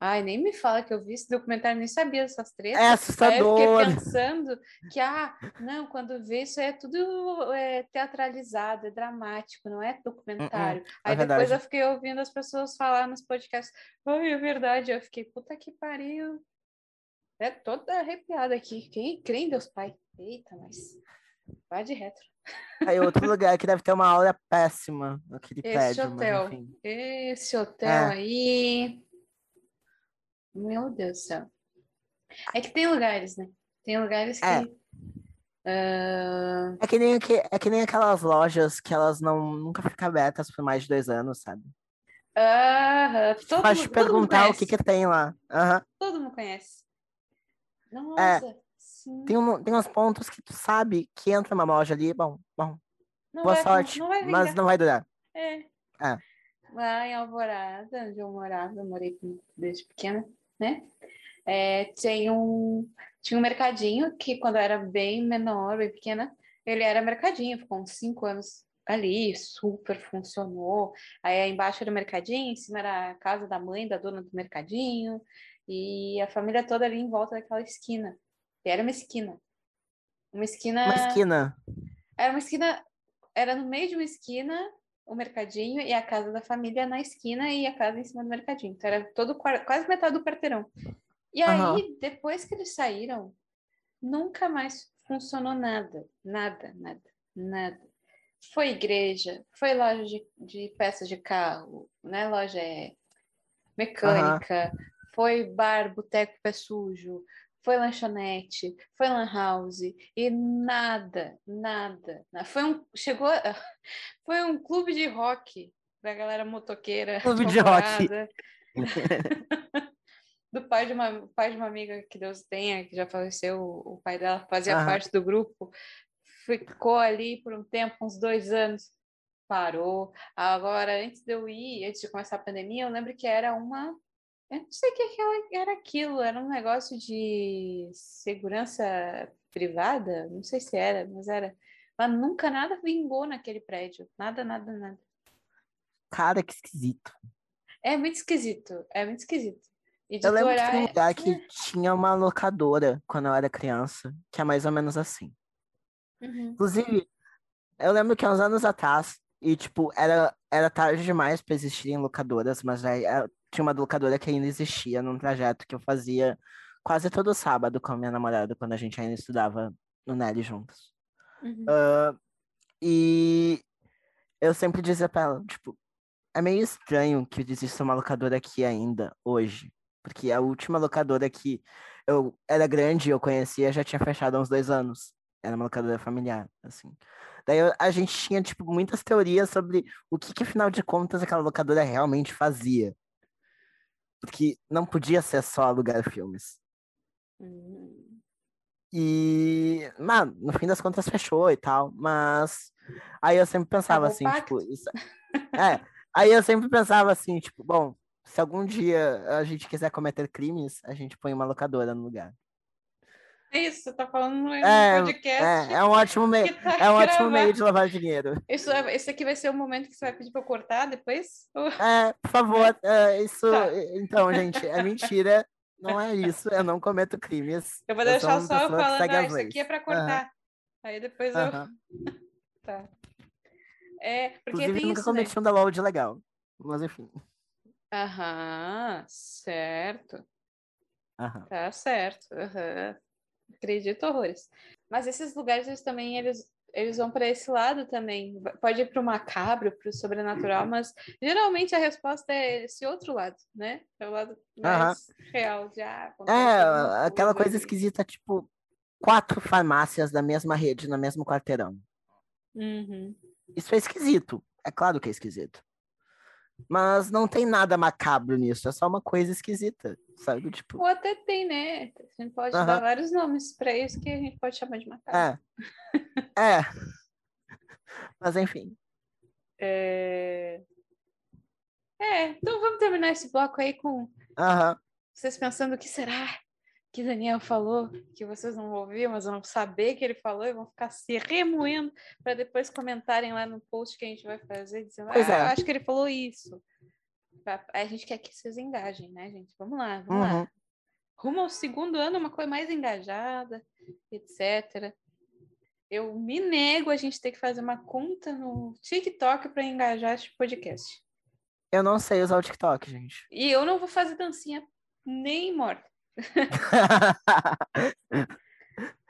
Ai, nem me fala que eu vi esse documentário, nem sabia dessas tretas. É Aí eu assustador. fiquei pensando que, ah, não, quando vê isso é tudo é, teatralizado, é dramático, não é documentário. é Aí depois verdade. eu fiquei ouvindo as pessoas falar nos podcasts, ai, é verdade. Eu fiquei, puta que pariu. É toda arrepiada aqui. Quem crê em Deus Pai? Eita, mas vai de retro. Aí outro lugar que deve ter uma aura péssima, aquele Esse prédio, hotel. mas. Esse hotel É. aí. Meu Deus do céu. É que tem lugares, né? Tem lugares que. É. ah, É que, nem, é que nem aquelas lojas que elas não nunca ficam abertas por mais de dois anos, sabe? Aham, Pode te todo mundo perguntar o que, que tem lá. Aham. Todo mundo conhece. Nossa, sim. Tem, um, tem uns pontos que tu sabe que entra uma loja ali, bom, bom, Não boa vai, sorte, não mas vingar. não vai durar. É. É. Lá em Alvorada, onde eu morava, eu morei desde pequena, né? É, tem um, tinha um mercadinho que, quando eu era bem menor, bem pequena, ele era mercadinho, ficou uns cinco anos ali, super funcionou. Aí embaixo era o mercadinho, em cima era a casa da mãe, da dona do mercadinho, e a família toda ali em volta daquela esquina. E era uma esquina. Uma esquina. Uma esquina. Era uma esquina, era no meio de uma esquina, o mercadinho e a casa da família na esquina e a casa em cima do mercadinho. Então era todo quase metade do quarteirão. E aí, Aham. depois que eles saíram, nunca mais funcionou nada, nada, nada, nada. Foi igreja, foi loja de, de peças de carro, né? Loja é, mecânica, foi bar, boteco, pé sujo, foi lanchonete, foi lan house e nada, nada. na- Foi um chegou, [LAUGHS] foi um clube de rock da galera motoqueira. Clube de rock. [LAUGHS] Do pai de uma pai de uma amiga que Deus tenha, que já faleceu, o, pai dela fazia parte do grupo, ficou ali por um tempo, uns dois anos, parou. Agora, antes de eu ir, antes de começar a pandemia, eu lembro que era uma eu não sei o que que ela- era aquilo, era um negócio de segurança privada, não sei se era, mas era. Mas nunca nada vingou naquele prédio, nada, nada, nada. Cara, que esquisito. É muito esquisito, é muito esquisito. E de Eu lembro tem um é- lugar que tinha uma locadora quando eu era criança, que é mais ou menos assim. Uhum. Inclusive, eu lembro que há uns anos atrás, e tipo, era, era tarde demais para existirem locadoras, mas aí tinha uma locadora que ainda existia num trajeto que eu fazia quase todo sábado com a minha namorada, quando a gente ainda estudava no Nelly juntos. Uhum. Ah, e eu sempre dizia pra ela, tipo, é meio estranho que exista uma locadora aqui ainda, hoje. Porque a última locadora que eu era grande, eu conhecia, já tinha fechado há uns dois anos. Era uma locadora familiar, assim. Daí eu- a gente tinha, tipo, muitas teorias sobre o que, que, afinal de contas, aquela locadora realmente fazia. Porque não podia ser só alugar filmes. Uhum. E, mano, no fim das contas fechou e tal, mas aí eu sempre pensava Acabou assim, tipo, isso... é, aí eu sempre pensava assim, tipo, bom, se algum dia a gente quiser cometer crimes, a gente põe uma locadora no lugar. É isso, você tá falando no É, podcast. é, é um ótimo meio, tá é um ótimo gravado. meio de lavar dinheiro. Isso, é- esse aqui vai ser o momento que você vai pedir pra eu cortar depois? É, por favor, é, isso, Tá. então, gente, é mentira, não é isso, eu não cometo crimes. Eu vou deixar uma só eu falando, ah, isso aqui é pra cortar. Aí depois eu. [LAUGHS] Tá. É, porque Inclusive, tem nunca isso, né? cometi um download legal, mas enfim. Aham, certo. Aham. Tá certo. aham. Acredito horrores. Mas esses lugares, eles também, eles, eles vão para esse lado também. Pode ir para o macabro, para o sobrenatural, mas geralmente a resposta é esse outro lado, né? É o lado mais real já. É, aquela coisa esquisita, tipo, quatro farmácias da mesma rede, no mesmo quarteirão. Uhum. Isso é esquisito. É claro que é esquisito. Mas não tem nada macabro nisso, é só uma coisa esquisita, sabe? Tipo... Ou até tem, né? A gente pode uhum. dar vários nomes para isso que a gente pode chamar de macabro. É. é. [LAUGHS] Mas enfim. É... é, então vamos terminar esse bloco aí com uhum. vocês pensando o que será que Daniel falou, que vocês não ouviram, mas vão saber que ele falou e vão ficar se remoendo para depois comentarem lá no post que a gente vai fazer, dizendo, ah, é. acho que ele falou isso. A gente quer que vocês engajem, né, gente? Vamos lá, vamos uhum. lá. Rumo ao segundo ano, uma coisa mais engajada, etc. Eu me nego a gente ter que fazer uma conta no TikTok para engajar este podcast. Eu não sei usar o TikTok, gente. E eu não vou fazer dancinha nem morta.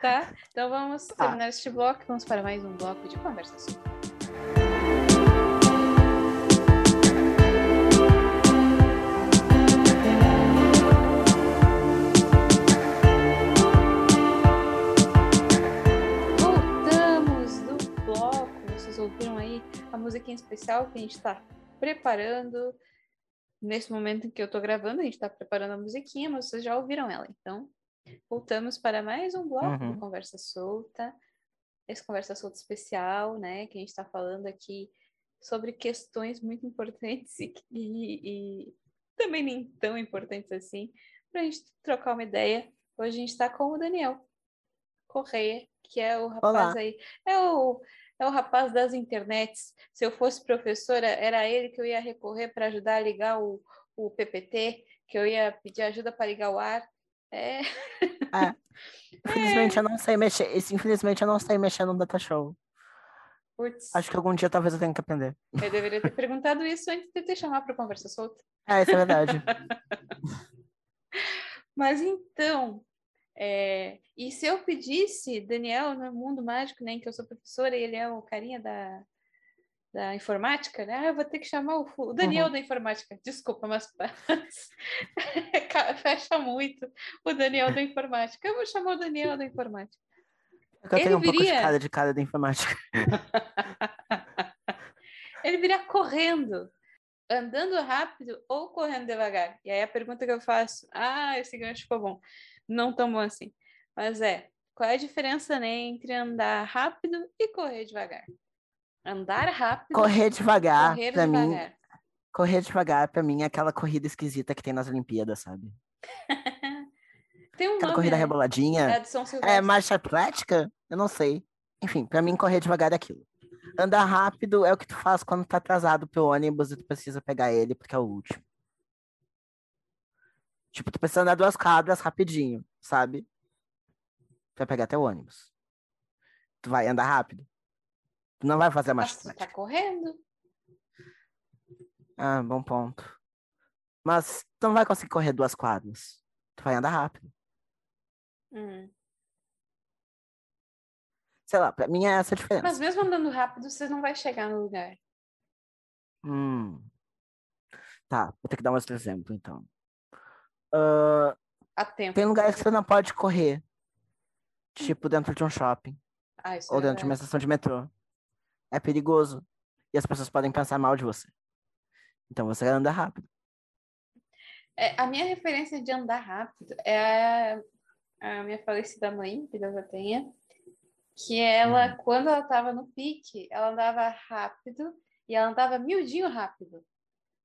Tá? Então vamos tá. terminar este bloco. Vamos para mais um bloco de conversação. Voltamos do bloco. Vocês ouviram aí a musiquinha especial que a gente está preparando nesse momento em que eu estou gravando, a gente está preparando a musiquinha, mas vocês já ouviram ela. Então, voltamos para mais um bloco uhum. do Conversa Solta. Esse Conversa Solta especial, né? Que a gente está falando aqui sobre questões muito importantes e, [LAUGHS] e, e também nem tão importantes assim, para a gente trocar uma ideia. Hoje a gente está com o Daniel Correia, que é o rapaz Olá. aí. É o é o rapaz das internets. Se eu fosse professora, era ele que eu ia recorrer para ajudar a ligar o, o PPT, que eu ia pedir ajuda para ligar o ar. É. é. [LAUGHS] Infelizmente é. eu não sei mexer. Infelizmente eu não sei mexer no data show. Puts. Acho que algum dia talvez eu tenha que aprender. Eu deveria ter perguntado isso antes de te chamar para conversa solta. É, isso é verdade. [LAUGHS] Mas então, é, e se eu pedisse Daniel no mundo mágico, nem né, que eu sou professora e ele é o carinha da, da informática, né? Ah, eu vou ter que chamar o, o Daniel uhum. da informática. Desculpa, mas [LAUGHS] fecha muito o Daniel da informática. Eu vou chamar o Daniel da informática. Eu ele tenho um viria... pouco de cara de cara da informática. [LAUGHS] ele viria correndo, andando rápido ou correndo devagar. E aí a pergunta que eu faço, ah, esse gancho ficou bom não tão bom assim. Mas é, qual é a diferença né, entre andar rápido e correr devagar? Andar rápido. Correr devagar, correr pra devagar. mim. Correr devagar, pra mim, é aquela corrida esquisita que tem nas Olimpíadas, sabe? [LAUGHS] tem um aquela nome, corrida né? reboladinha. É, é marcha atlética? Eu não sei. Enfim, pra mim, correr devagar é aquilo. Andar rápido é o que tu faz quando tá atrasado pro ônibus e tu precisa pegar ele porque é o último. Tipo, tu precisa andar duas quadras rapidinho, sabe? Tu vai pegar até o ônibus. Tu vai andar rápido. Tu não vai fazer a marcha Tá correndo. Ah, bom ponto. Mas tu não vai conseguir correr duas quadras. Tu vai andar rápido. Hum. Sei lá, pra mim é essa a diferença. Mas mesmo andando rápido, você não vai chegar no lugar. Hum. Tá, vou ter que dar um outro exemplo, então. Uh, tem lugares que você não pode correr. Tipo dentro de um shopping. Ah, ou dentro é de uma estação de metrô. É perigoso. E as pessoas podem pensar mal de você. Então você anda rápido. É, a minha referência de andar rápido é a, a minha falecida mãe, que Deus a tenha, que ela, hum. quando ela estava no pique, ela andava rápido e ela andava miudinho rápido.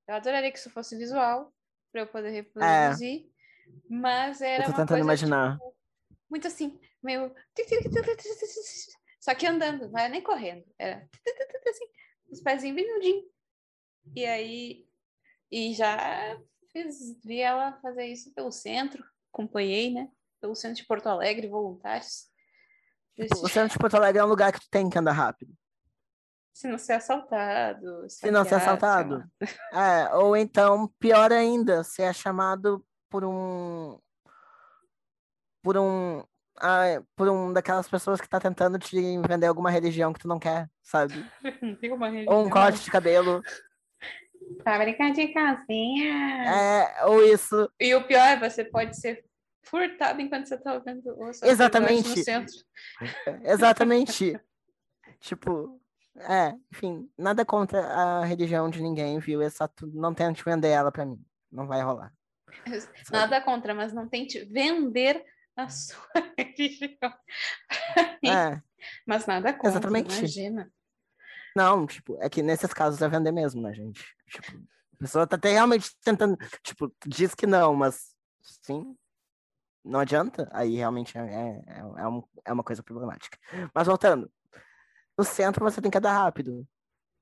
Eu adoraria que isso fosse visual, para eu poder reproduzir. É. Mas era. Eu tô uma tentando coisa, imaginar. Tipo, muito assim, meio. Só que andando, não era nem correndo. Era assim, os pezinhos bem. E aí. E já fiz, vi ela fazer isso pelo centro, acompanhei, né? Pelo centro de Porto Alegre, voluntários. Tipo, o centro de Porto Alegre é um lugar que tu tem que andar rápido. Se não ser assaltado. Se não ser assaltado. [LAUGHS] É, ou então, pior ainda, se é chamado por um. Por um ah, por um daquelas pessoas que tá tentando te vender alguma religião que tu não quer, sabe? [LAUGHS] Tem uma Ou um religião. corte de cabelo. [LAUGHS] Fábrica de calcinha. É, ou isso. E o pior é você pode ser furtado enquanto você tá ouvindo o Exatamente. no centro. Exatamente. tipo, é, enfim, nada contra a religião de ninguém, viu? É só tu não tente vender ela pra mim. Não vai rolar. [LAUGHS] Nada contra, mas não tente vender a [LAUGHS] sua religião. É, Mas nada contra, Exatamente. imagina. não, tipo, é que nesses casos é vender mesmo, né, gente? Tipo, a pessoa tá até realmente tentando, tipo, diz que não, mas sim, não adianta, aí realmente é, é, é um- é uma coisa problemática. Mas voltando, no centro você tem que andar rápido.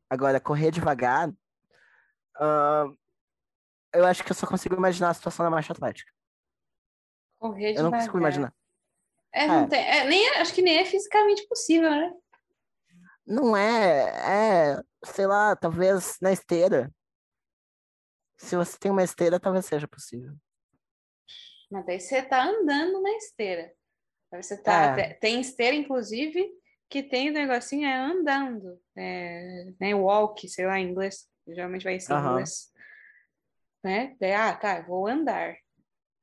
Agora, correr devagar, ah, eu acho que eu só consigo imaginar a situação da marcha atlética. Correr Eu não consigo devagar. imaginar. É, não É. tem, é, nem, acho que nem é fisicamente possível, né? Não é, é, sei lá, talvez na esteira. Se você tem uma esteira, talvez seja possível. Mas daí você tá andando na esteira. Você tá, É. te- Tem esteira, inclusive, que tem o negocinho é andando. É, né, walk, sei lá, em inglês. Geralmente vai ser em Aham. inglês. Né? Daí, ah, tá, vou andar.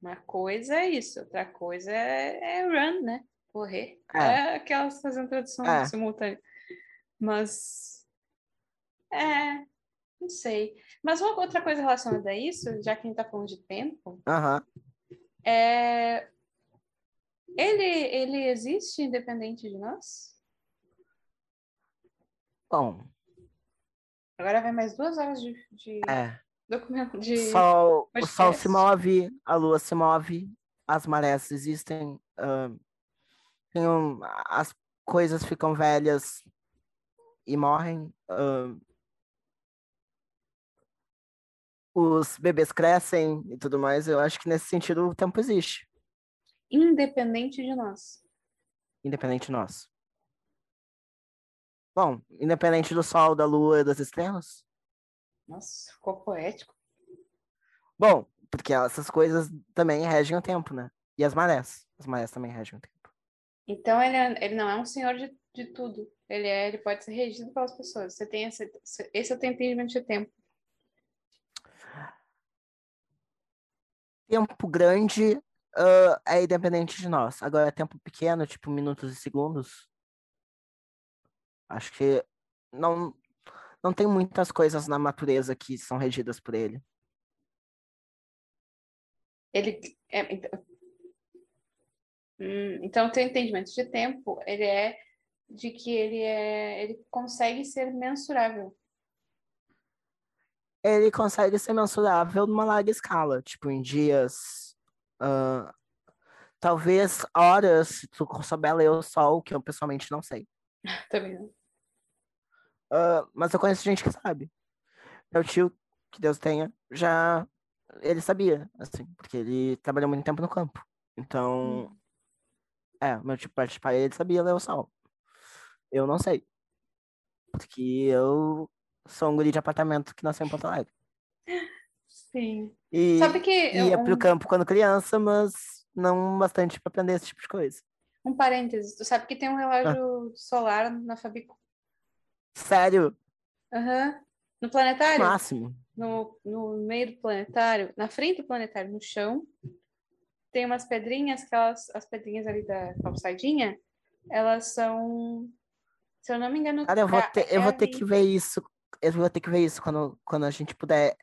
Uma coisa é isso, outra coisa é, é run, né? Correr. É. É, aquelas fazendo tradução É. simultânea. Mas. É. Não sei. Mas uma outra coisa relacionada a isso, já que a gente tá falando de tempo, Aham. é... Ele, ele existe independente de nós? Bom, Agora vai mais duas horas de, de é. documento de. O sol, o sol se move, a lua se move, as marés existem, ahn, tem um- as coisas ficam velhas e morrem. ahn, os bebês crescem e tudo mais. Eu acho que nesse sentido o tempo existe, Independente de nós. independente de nós. Bom, independente do sol, da lua e das estrelas. Nossa, ficou poético. Bom, porque essas coisas também regem o tempo, né? E as marés. As marés também regem o tempo. Então ele, é- ele não é um senhor de, de tudo. Ele, é, ele pode ser regido pelas pessoas. Você tem esse, esse é o teu entendimento de tempo. tempo grande ah, é independente de nós. Agora, tempo pequeno, tipo minutos e segundos, acho que não, não tem muitas coisas na natureza que são regidas por ele. Ele é, então, Hum, então, teu entendimento de tempo, ele é de que ele é, ele consegue ser mensurável. Ele consegue ser mensurável numa larga escala, tipo em dias, ah, talvez horas, se tu souber ler o sol, que eu pessoalmente não sei. [LAUGHS] Também não. Ah, mas eu conheço gente que sabe. Meu tio, que Deus tenha, já ele sabia, assim, porque ele trabalhou muito tempo no campo. Então, é, meu tio parte de pai, ele sabia ler o sol. Eu não sei. Porque eu sou um guri de apartamento que nasceu em Porto Alegre. Sim. E Sabe que eu- ia pro campo quando criança, mas não bastante para aprender esse tipo de coisa. Um parênteses, tu sabe que tem um relógio solar na Fabico? Sério, Aham. No planetário? máximo. no, no meio do planetário, na frente do planetário, no chão, tem umas pedrinhas, que elas, as pedrinhas ali da calçadinha, elas são, se eu não me engano, Cara, eu vou ter, eu vou ter que ver isso. Eu vou ter que ver isso quando, quando a gente puder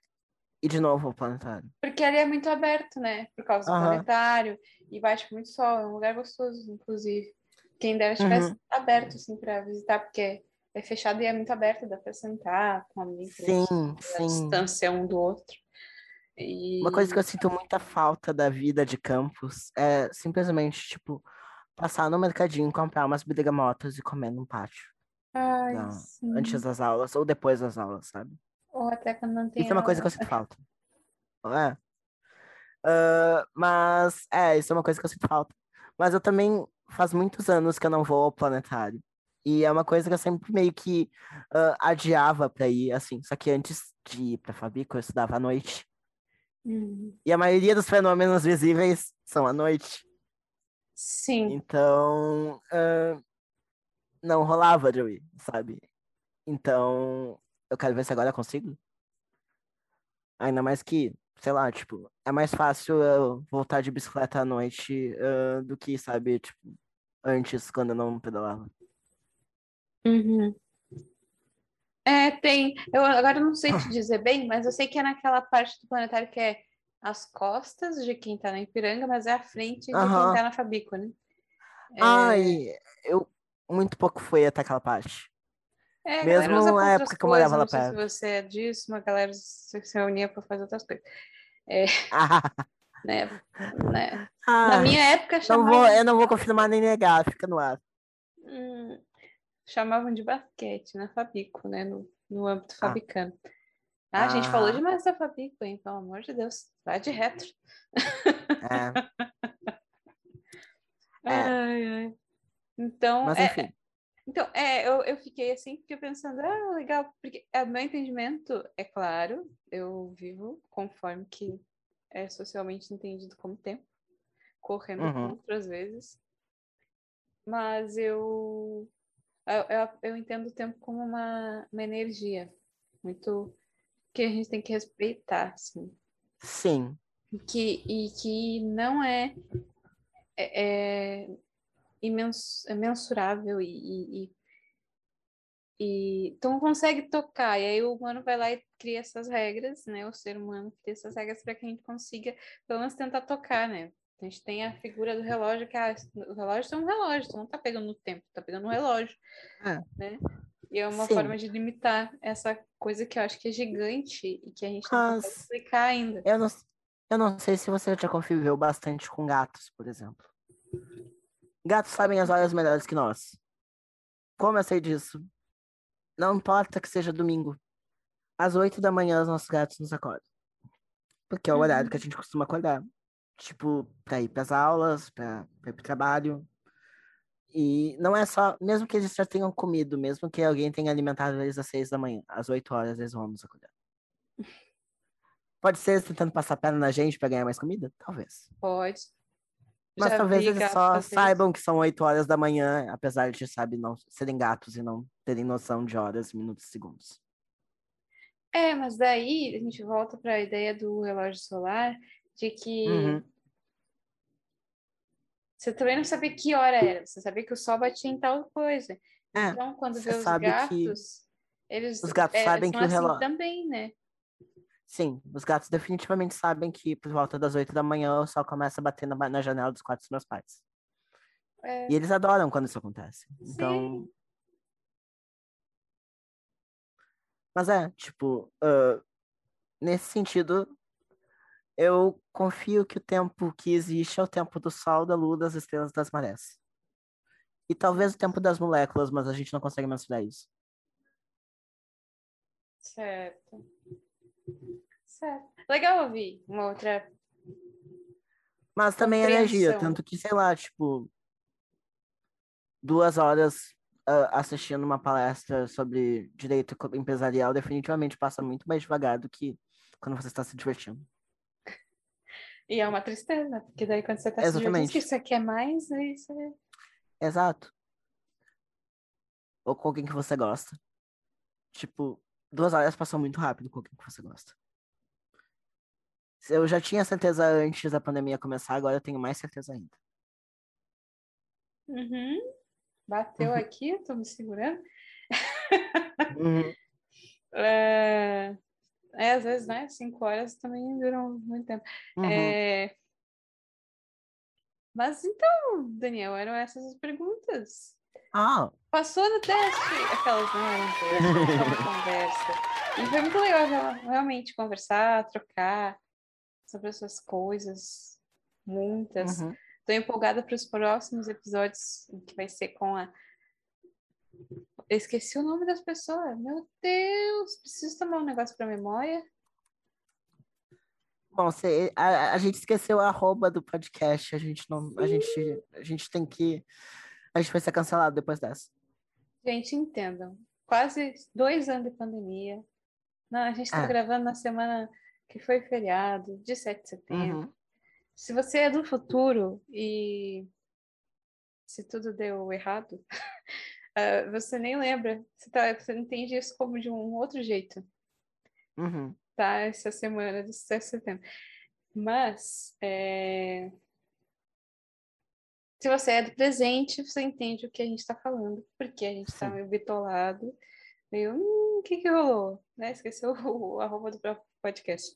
ir de novo ao planetário. porque ali é muito aberto, né? Por causa do Aham. planetário, e bate muito sol, é um lugar gostoso, inclusive. Quem dera estivesse Uhum. aberto, assim, para visitar, porque é fechado e é muito aberto, dá para sentar com amigos, Sim, a sim. distância um do outro. E... Uma coisa que eu sinto muita falta da vida de campus é simplesmente, tipo, passar no mercadinho, comprar umas bergamotas e comer num pátio. Ai, Não. Antes das aulas ou depois das aulas, sabe? Ou até quando não tem Isso é uma coisa que eu sinto falta. É? Ah, mas, é, isso é uma coisa que eu sinto falta. Mas eu também, faz muitos anos que eu não vou ao planetário. E é uma coisa que eu sempre meio que ah, adiava pra ir, assim. Só que antes de ir pra Fabico, eu estudava à noite. Hum, E a maioria dos fenômenos visíveis são à noite. Sim. Então, uh, não rolava de eu ir, sabe? Então, eu quero ver se agora eu consigo. Ainda mais que, sei lá, tipo, é mais fácil eu voltar de bicicleta à noite uh, do que, sabe, tipo, antes, quando eu não pedalava. Uhum. É, tem. Eu agora não sei te dizer bem, mas eu sei que é naquela parte do planetário que é as costas de quem tá na Ipiranga, mas é a frente de Aham. quem tá na Fabico, né? É, Ai, eu muito pouco fui até aquela parte. É, mesmo na época que eu morava lá Não perto. se você é disso, uma galera se reunia pra fazer outras coisas. [LAUGHS] Né? né? Na Ah, minha época não chamavam, vou, eu não vou confirmar nem negar, fica no ar. hum, chamavam de basquete na Fabico, né? No, no âmbito Ah. fabicano. Ah, a gente falou Ah. demais da Fabico, hein? Pelo amor de Deus. Vai de retro. É, É. [LAUGHS] Ai, ai. Então, mas é. Então é, eu, eu fiquei assim, fiquei pensando, ah, legal, porque é, meu entendimento, é claro, eu vivo conforme que é socialmente entendido como tempo, correndo Uhum. contra às vezes, mas eu, eu, eu, eu entendo o tempo como uma, uma energia, muito que a gente tem que respeitar, assim. Sim. que, e que não é, é, é imens, é mensurável e, e, e- e tu não consegue tocar, e aí o humano vai lá e cria essas regras, né? O ser humano cria essas regras para que a gente consiga, pelo menos, tentar tocar, né? A gente tem a figura do relógio, que ah, o relógio é um relógio, tu não tá pegando no tempo, tá pegando no relógio, É. né? E é uma Sim. forma de limitar essa coisa que eu acho que é gigante e que a gente não consegue explicar ainda. Eu não, eu não sei se você já conviveu bastante com gatos, por exemplo. Gatos sabem as horas melhores que nós. Como eu sei disso? Não importa que seja domingo. Às oito da manhã, os nossos gatos nos acordam. Porque é o horário que a gente costuma acordar. Tipo, pra ir pras aulas, pra, pra ir pro trabalho. E não é só, mesmo que eles já tenham comido, mesmo que alguém tenha alimentado eles às seis da manhã, às oito horas eles vão nos acordar. [LAUGHS] Pode ser eles tentando passar perna na gente pra ganhar mais comida? Talvez. Pode. Mas Já talvez eles só saibam que são 8 horas da manhã, apesar de, sabe, não serem gatos e não terem noção de horas, minutos e segundos. É, mas daí a gente volta para a ideia do relógio solar, de que Uhum. você também não sabia que hora era, você sabia que o sol batia em tal coisa. É, Então, quando vê os sabe que gatos, eles, os gatos é, sabem que o assim relógio- também, né? Sim, os gatos definitivamente sabem que por volta das 8 da manhã o sol começa a bater na, na janela dos quartos dos meus pais. É, E eles adoram quando isso acontece. Então. Mas é, tipo, ah, nesse sentido, eu confio que o tempo que existe é o tempo do sol, da lua, das estrelas, das marés. E talvez o tempo das moléculas, mas a gente não consegue mensurar isso. certo. Certo. Legal ouvir uma outra. Mas também é energia, tanto que, sei lá, tipo, duas horas ah, assistindo uma palestra sobre direito empresarial definitivamente passa muito mais devagar do que quando você está se divertindo. E é uma tristeza, porque daí quando você está se divertindo, você quer mais, aí você. Exato. Ou com alguém que você gosta. Tipo, duas horas passam muito rápido com alguém que você gosta. Eu já tinha certeza antes da pandemia começar, agora eu tenho mais certeza ainda. Uhum. Bateu Uhum. aqui, tô me segurando. Uhum. [LAUGHS] É, é, às vezes, né? Cinco horas também duram muito tempo. Uhum. É, Mas então, Daniel, eram essas as perguntas. Ah, Passou no teste! Aquelas não eram foi uma conversa. E foi muito legal real- realmente conversar, trocar sobre essas coisas, muitas. uhum. Tô empolgada para os próximos episódios, que vai ser com a. Eu esqueci o nome das pessoas. Meu Deus, preciso tomar um negócio para memória. Bom, a, a gente esqueceu a arroba do podcast. A gente não. A gente, a gente tem que. A gente vai ser cancelado depois dessa. Gente, entendam. Quase dois anos de pandemia. Não, a gente está É. gravando na semana que foi feriado, de 7 de setembro. Uhum. Se você é do futuro e se tudo deu errado, uh, [LAUGHS] você nem lembra. Você, tá, você entende isso como de um outro jeito. Uhum. Tá? Essa semana do 7 de setembro. Mas, é... se você é do presente, você entende o que a gente está falando, porque a gente está meio bitolado, meio, hum, o que que rolou? Né? Esqueceu o, [LAUGHS] o arroba do próprio podcast.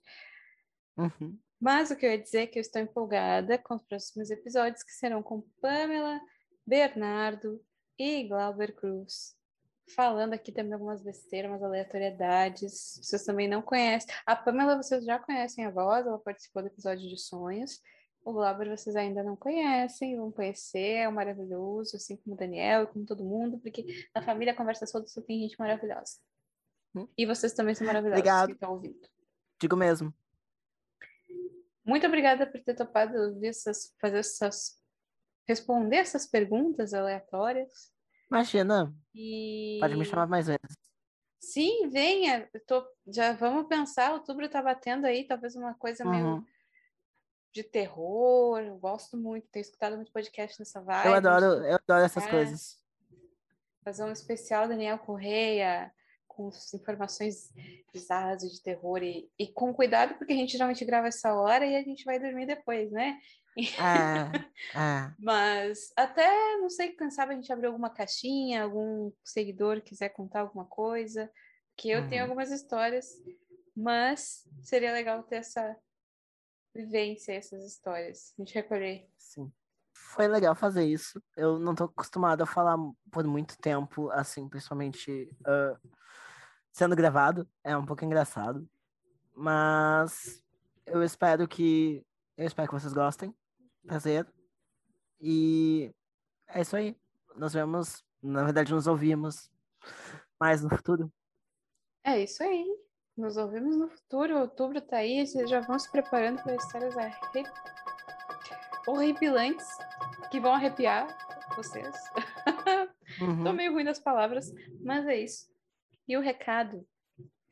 Uhum. Mas o que eu ia dizer é que eu estou empolgada com os próximos episódios, que serão com Pamela, Bernardo e Glauber Cruz. Falando aqui também algumas besteiras, umas aleatoriedades. Vocês também não conhecem. A Pamela, vocês já conhecem a voz, ela participou do episódio de sonhos. O Glauber vocês ainda não conhecem, vão conhecer, é um maravilhoso, assim como o Daniel e como todo mundo, porque na família Conversa Solta só tem gente maravilhosa. Hum? E vocês também são maravilhosos Obrigado. que estão ouvindo. Digo mesmo. Muito obrigada por ter topado essas, fazer essas, responder essas perguntas aleatórias. Imagina. E... Pode me chamar mais vezes. Sim, venha. Tô, já vamos pensar, outubro tá batendo aí, talvez uma coisa Uhum. meio de terror. Eu gosto muito, tenho escutado muito podcast nessa vibe. Eu adoro, eu adoro essas É. coisas. Fazer um especial Daniel Correia com as informações bizarras e de terror e, e com cuidado, porque a gente geralmente grava essa hora e a gente vai dormir depois, né? É, é. [LAUGHS] Mas até, não sei, quem sabe a gente abrir alguma caixinha, algum seguidor quiser contar alguma coisa, que eu tenho Uhum. algumas histórias, mas seria legal ter essa vivência, essas histórias, a gente recolher. Sim. Foi legal fazer isso. Eu não tô acostumado a falar por muito tempo, assim, principalmente ah, sendo gravado. É um pouco engraçado. Mas eu espero que. Eu espero que vocês gostem. Prazer. E é isso aí. Nos vemos. Na verdade, nos ouvimos mais no futuro. É isso aí. Nos ouvimos no futuro. Outubro tá aí, vocês já vão se preparando para histórias arre... horripilantes que vão arrepiar vocês. [LAUGHS] Uhum. Tô meio ruim das palavras, mas é isso. E o recado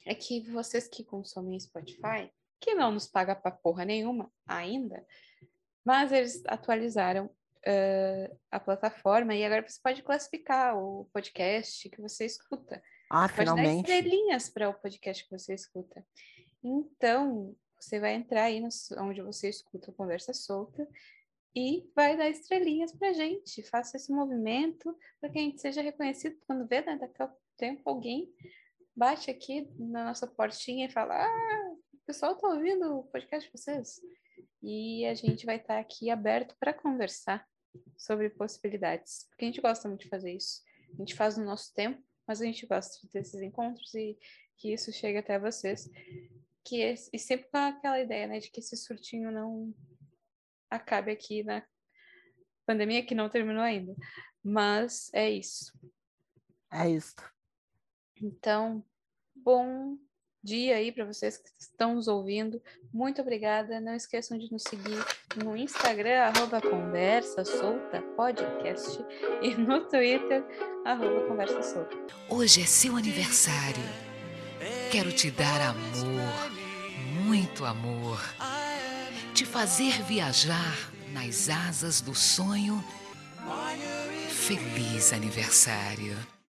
é que vocês que consomem Spotify, que não nos paga pra porra nenhuma ainda, mas eles atualizaram eh, a plataforma e agora você pode classificar o podcast que você escuta. Ah, Pode dar finalmente. estrelinhas para o podcast que você escuta. Então, você vai entrar aí no, onde você escuta a Conversa Solta e vai dar estrelinhas pra gente. Faça esse movimento para que a gente seja reconhecido quando vê, né, daqui a tempo alguém bate aqui na nossa portinha e fala: Ah, o pessoal tá ouvindo o podcast de vocês. E a gente vai estar aqui aberto para conversar sobre possibilidades, porque a gente gosta muito de fazer isso. A gente faz no nosso tempo, mas a gente gosta de ter esses encontros e que isso chegue até vocês. Que e sempre com aquela ideia, né, de que esse surtinho não acabe aqui na pandemia que não terminou ainda. Mas é isso. É isso. Então, bom dia aí para vocês que estão nos ouvindo. Muito obrigada. Não esqueçam de nos seguir no Instagram, arroba Conversa Solta Podcast, e no Twitter, arroba Conversa Solta. Hoje é seu aniversário. Quero te dar amor, muito amor. Te fazer viajar nas asas do sonho. Feliz aniversário.